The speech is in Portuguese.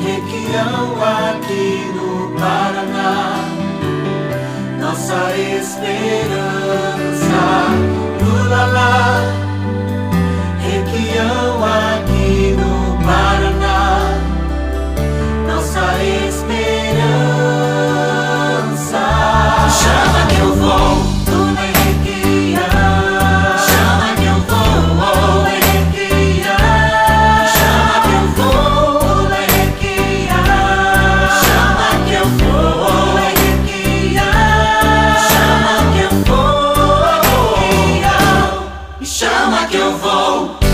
Requião aqui no Paraná. Nossa esperança Chama que eu vou.